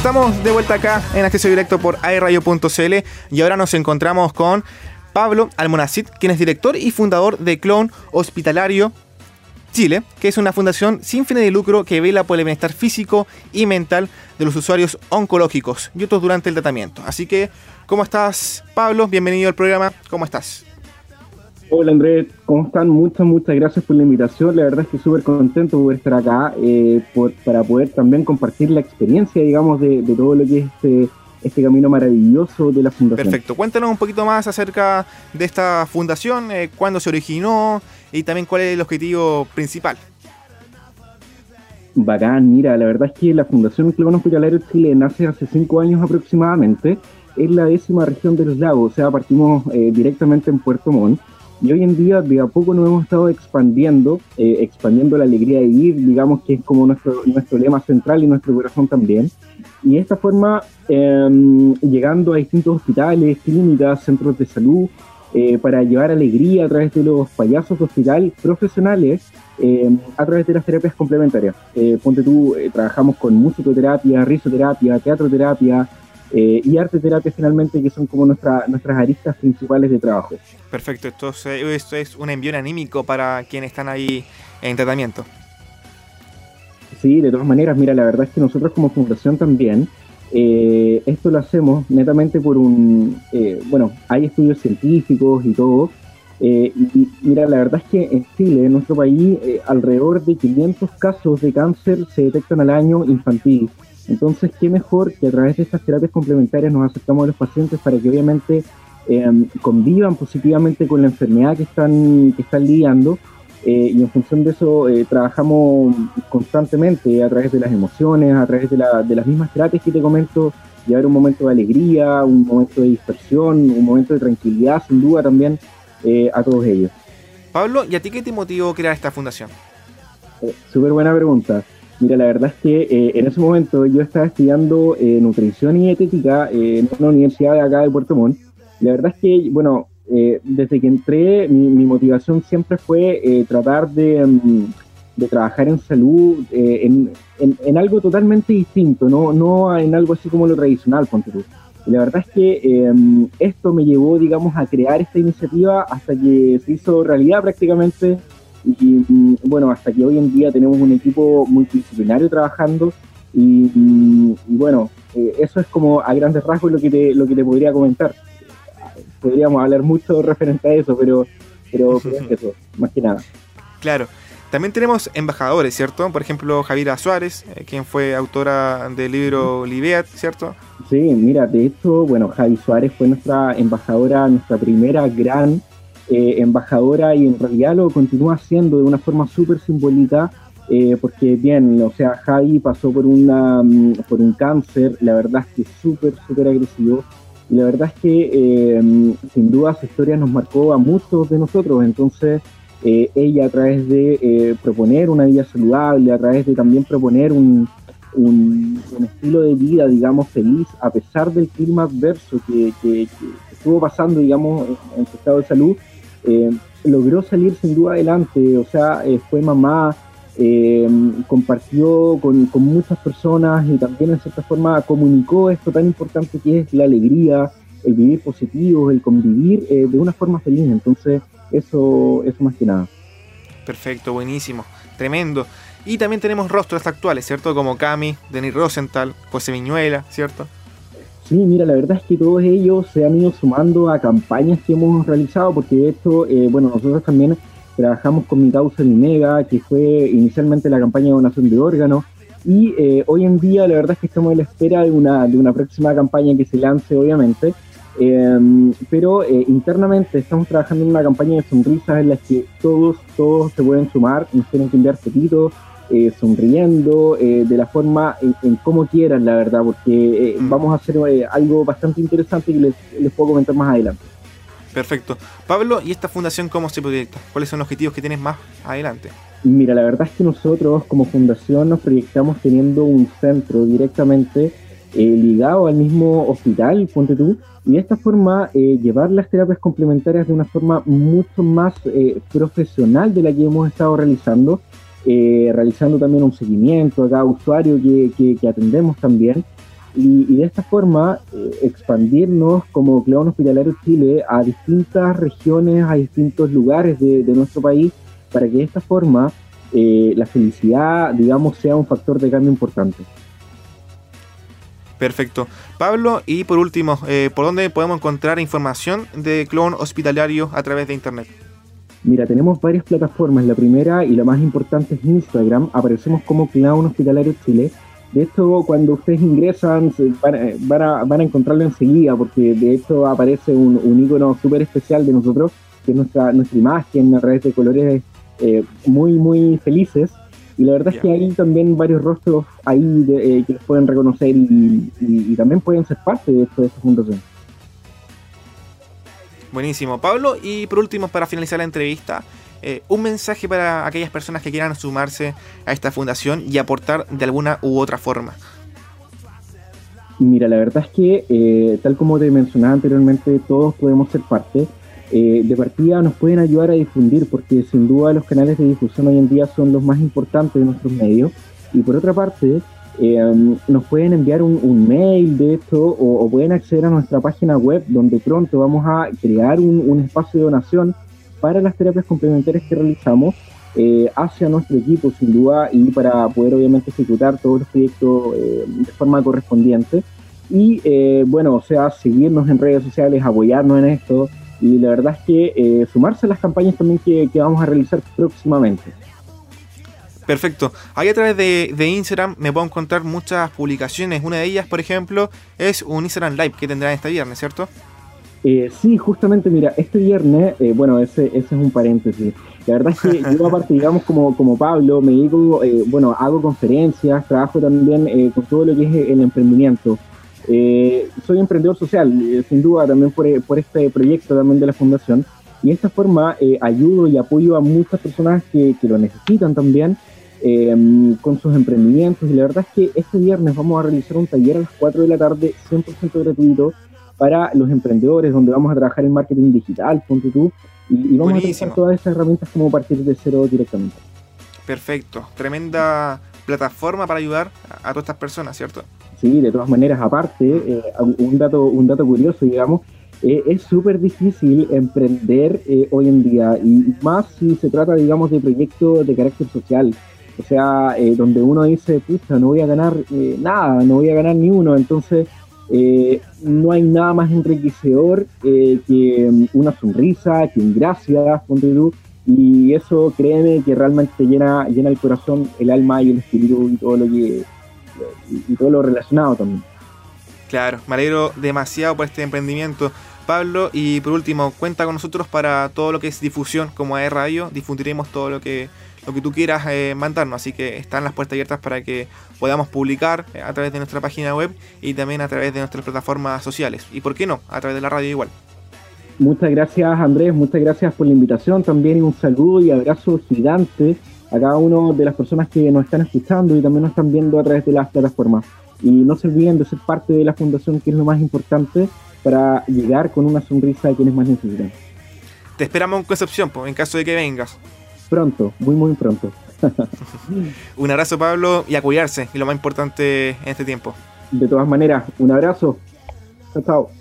Estamos de vuelta acá en acceso directo por airrayo.cl y ahora nos encontramos con Pablo Almonacid, quien es director y fundador de Clon Hospitalario Chile, que es una fundación sin fines de lucro que vela por el bienestar físico y mental de los usuarios oncológicos y otros durante el tratamiento. Así que, ¿cómo estás, Pablo? Bienvenido al programa. ¿Cómo estás? Hola Andrés, ¿cómo están? Muchas, muchas gracias por la invitación. La verdad es que súper contento de poder estar acá eh, para poder también compartir la experiencia, digamos, de, todo lo que es este, este, camino maravilloso de la fundación. Perfecto. Cuéntanos un poquito más acerca de esta fundación, eh, cuándo se originó y también cuál es el objetivo principal. Bacán, mira, la verdad es que la Fundación Clon Hospitalario Chile nace hace cinco años aproximadamente. Es la décima región de los lagos, o sea, partimos eh, directamente en Puerto Montt y hoy en día de a poco nos hemos estado expandiendo, eh, expandiendo la alegría de vivir, digamos que es como nuestro, nuestro lema central y nuestro corazón también. Y de esta forma, em, llegando a distintos hospitales, clínicas, centros de salud, eh, para llevar alegría a través de los payasos de hospital profesionales em, a través de las terapias complementarias. Eh, ponte tú, trabajamos con musicoterapia, risoterapia, teatroterapia, eh, y arte terapia finalmente, que son como nuestra, nuestras aristas principales de trabajo. Perfecto, esto es, esto es un envío anímico para quienes están ahí en tratamiento. Sí, de todas maneras, mira, la verdad es que nosotros como fundación también, eh, esto lo hacemos netamente por un, eh, bueno, hay estudios científicos y todo, y, mira, la verdad es que en Chile, en nuestro país, alrededor de 500 casos de cáncer se detectan al año infantil. Entonces, qué mejor que a través de estas terapias complementarias nos acercamos a los pacientes para que obviamente em, convivan positivamente con la enfermedad que están, que están lidiando eh, y en función de eso eh, trabajamos constantemente a través de las emociones, a través de, las mismas terapias que te comento, llevar un momento de alegría, un momento de dispersión, un momento de tranquilidad, sin duda también eh, a todos ellos. Pablo, ¿y a ti qué te motivó crear esta fundación? Súper buena pregunta. Mira, la verdad es que eh, en ese momento yo estaba estudiando eh, nutrición y dietética eh, en una universidad de acá de Puerto Montt. La verdad es que, bueno, desde que entré, mi, motivación siempre fue tratar de, mm, de, trabajar en salud, en, en, algo totalmente distinto, ¿no? no en algo así como lo tradicional, ponte tú. La verdad es que esto me llevó, digamos, a crear esta iniciativa hasta que se hizo realidad prácticamente y mm, bueno, hasta que hoy en día tenemos un equipo multidisciplinario trabajando y, bueno, eh, eso es como a grandes rasgos lo que te, lo que te podría comentar. Podríamos hablar mucho referente a eso, pero, pero, es eso, más que nada. Claro. También tenemos embajadores, ¿cierto? Por ejemplo, Javiera Suárez, eh, quien fue autora del libro Libeat, ¿cierto? Sí, mira, de hecho, bueno, Javi Suárez fue nuestra embajadora, nuestra primera gran eh, embajadora y en realidad lo continúa haciendo de una forma súper simbólica eh, porque bien, o sea, Javi pasó por, una, mm, por un cáncer, la verdad es que súper, súper agresivo y la verdad es que eh, sin duda su historia nos marcó a muchos de nosotros, entonces ella a través de proponer una vida saludable, a través de también proponer un, un, estilo de vida, digamos, feliz, a pesar del clima adverso que, que, estuvo pasando, digamos, en su estado de salud, eh, logró salir sin duda adelante, o sea, eh, fue mamá, eh, compartió con, muchas personas y también en cierta forma comunicó esto tan importante que es la alegría, el vivir positivo, el convivir de una forma feliz. Entonces, eso, eso más que nada. Perfecto, buenísimo, tremendo. Y también tenemos rostros actuales, ¿cierto? Como Cami, Denis Rosenthal, José Viñuela, ¿cierto? Sí, mira, la verdad es que todos ellos se han ido sumando a campañas que hemos realizado, porque de hecho, eh, bueno, nosotros también trabajamos con Mi Causa Mega, que fue inicialmente la campaña de donación de órganos, y eh, hoy en día la verdad es que estamos a la espera de una, de una próxima campaña que se lance, obviamente, em, pero eh, internamente estamos trabajando en una campaña de sonrisas en la que todos, todos se pueden sumar, nos tienen que enviar fotitos, eh, sonriendo, eh, de la forma en, como quieran, la verdad, porque eh, mm. vamos a hacer algo bastante interesante que les, les, puedo comentar más adelante. Perfecto. Pablo, ¿y esta fundación cómo se proyecta? ¿Cuáles son los objetivos que tienes más adelante? Mira, la verdad es que nosotros como fundación nos proyectamos teniendo un centro directamente ligado al mismo hospital, ponte tú, y de esta forma llevar las terapias complementarias de una forma mucho más profesional de la que hemos estado realizando eh, realizando también un seguimiento a cada usuario que, atendemos también. y, de esta forma eh, expandirnos como Cleón Hospitalario Chile a distintas regiones, a distintos lugares de, nuestro país, para que de esta forma eh, la felicidad, digamos, sea un factor de cambio importante. Perfecto. Pablo, y por último, eh, ¿por dónde podemos encontrar información de Clon Hospitalario a través de Internet? Mira, tenemos varias plataformas. La primera y la más importante es Instagram. Aparecemos como Clown Hospitalario Chile de hecho, cuando ustedes ingresan, van, a, van, a, encontrarlo enseguida, porque de hecho aparece un, un icono súper especial de nosotros, que es nuestra, nuestra imagen a través de colores eh, muy, muy felices. Y la verdad es que hay también varios rostros ahí eh, que los pueden reconocer y, también pueden ser parte de, esto, de esta fundación. Buenísimo, Pablo. Y por último, para finalizar la entrevista, eh, un mensaje para aquellas personas que quieran sumarse a esta fundación y aportar de alguna u otra forma. Mira, la verdad es que, eh, tal como te mencionaba anteriormente, todos podemos ser parte. Eh, de partida nos pueden ayudar a difundir, porque sin duda los canales de difusión hoy en día son los más importantes de nuestros medios. Y por otra parte, nos pueden enviar un, mail de esto o, pueden acceder a nuestra página web donde pronto vamos a crear un espacio de donación para las terapias complementarias que realizamos eh, hacia nuestro equipo, sin duda, y para poder obviamente ejecutar todos los proyectos eh, de forma correspondiente. Y eh, bueno, o sea, seguirnos en redes sociales, apoyarnos en esto, y la verdad es que sumarse a las campañas también que, vamos a realizar próximamente. Perfecto. Ahí a través de, de, Instagram me puedo encontrar muchas publicaciones. Una de ellas, por ejemplo, es un Instagram Live que tendrá este viernes, ¿cierto? Eh, sí, justamente, mira, este viernes, eh, bueno, ese, ese es un paréntesis. La verdad es que yo aparte, digamos, como, como Pablo, me digo, eh, bueno, hago conferencias, trabajo también eh, con todo lo que es el emprendimiento. soy emprendedor social, sin duda, también por, por, este proyecto también de la fundación. Y de esta forma ayudo y apoyo a muchas personas que, que lo necesitan también con sus emprendimientos. Y la verdad es que este viernes vamos a realizar un taller a las 4 de la tarde, 100% gratuito, para los emprendedores, donde vamos a trabajar en marketing digital, punto tú, y, vamos a trabajar todas esas herramientas como partir de cero directamente. Perfecto, tremenda plataforma para ayudar a, todas estas personas, ¿cierto? Sí, de todas maneras, aparte, eh, un, dato, un dato curioso, digamos, eh, es súper difícil emprender eh, hoy en día, y más si se trata, digamos, de proyectos de carácter social. O sea, donde uno dice, pucha, no voy a ganar nada, no voy a ganar ni uno. Entonces, eh, no hay nada más enriquecedor eh, que mm, una sonrisa, que un gracias, ponte y eso créeme que realmente llena, llena el corazón, el alma y el espíritu y todo lo que y todo lo relacionado también. Claro, me alegro demasiado por este emprendimiento. Pablo, y por último, cuenta con nosotros para todo lo que es difusión como es radio, difundiremos todo lo que lo que tú quieras eh, mandarnos. Así que están las puertas abiertas para que podamos publicar eh, a través de nuestra página web y también a través de nuestras plataformas sociales. Y por qué no, a través de la radio igual. Muchas gracias Andrés, muchas gracias por la invitación también un saludo y abrazo gigante a cada una de las personas que nos están escuchando y también nos están viendo a través de las plataformas. Y no se olviden de ser parte de la fundación que es lo más importante para llegar con una sonrisa a quienes más necesitan. Te esperamos en Concepción, en caso de que vengas pronto, muy, muy pronto. un abrazo, Pablo, y a cuidarse, y lo más importante en este tiempo. De todas maneras, un abrazo. Chao, chao.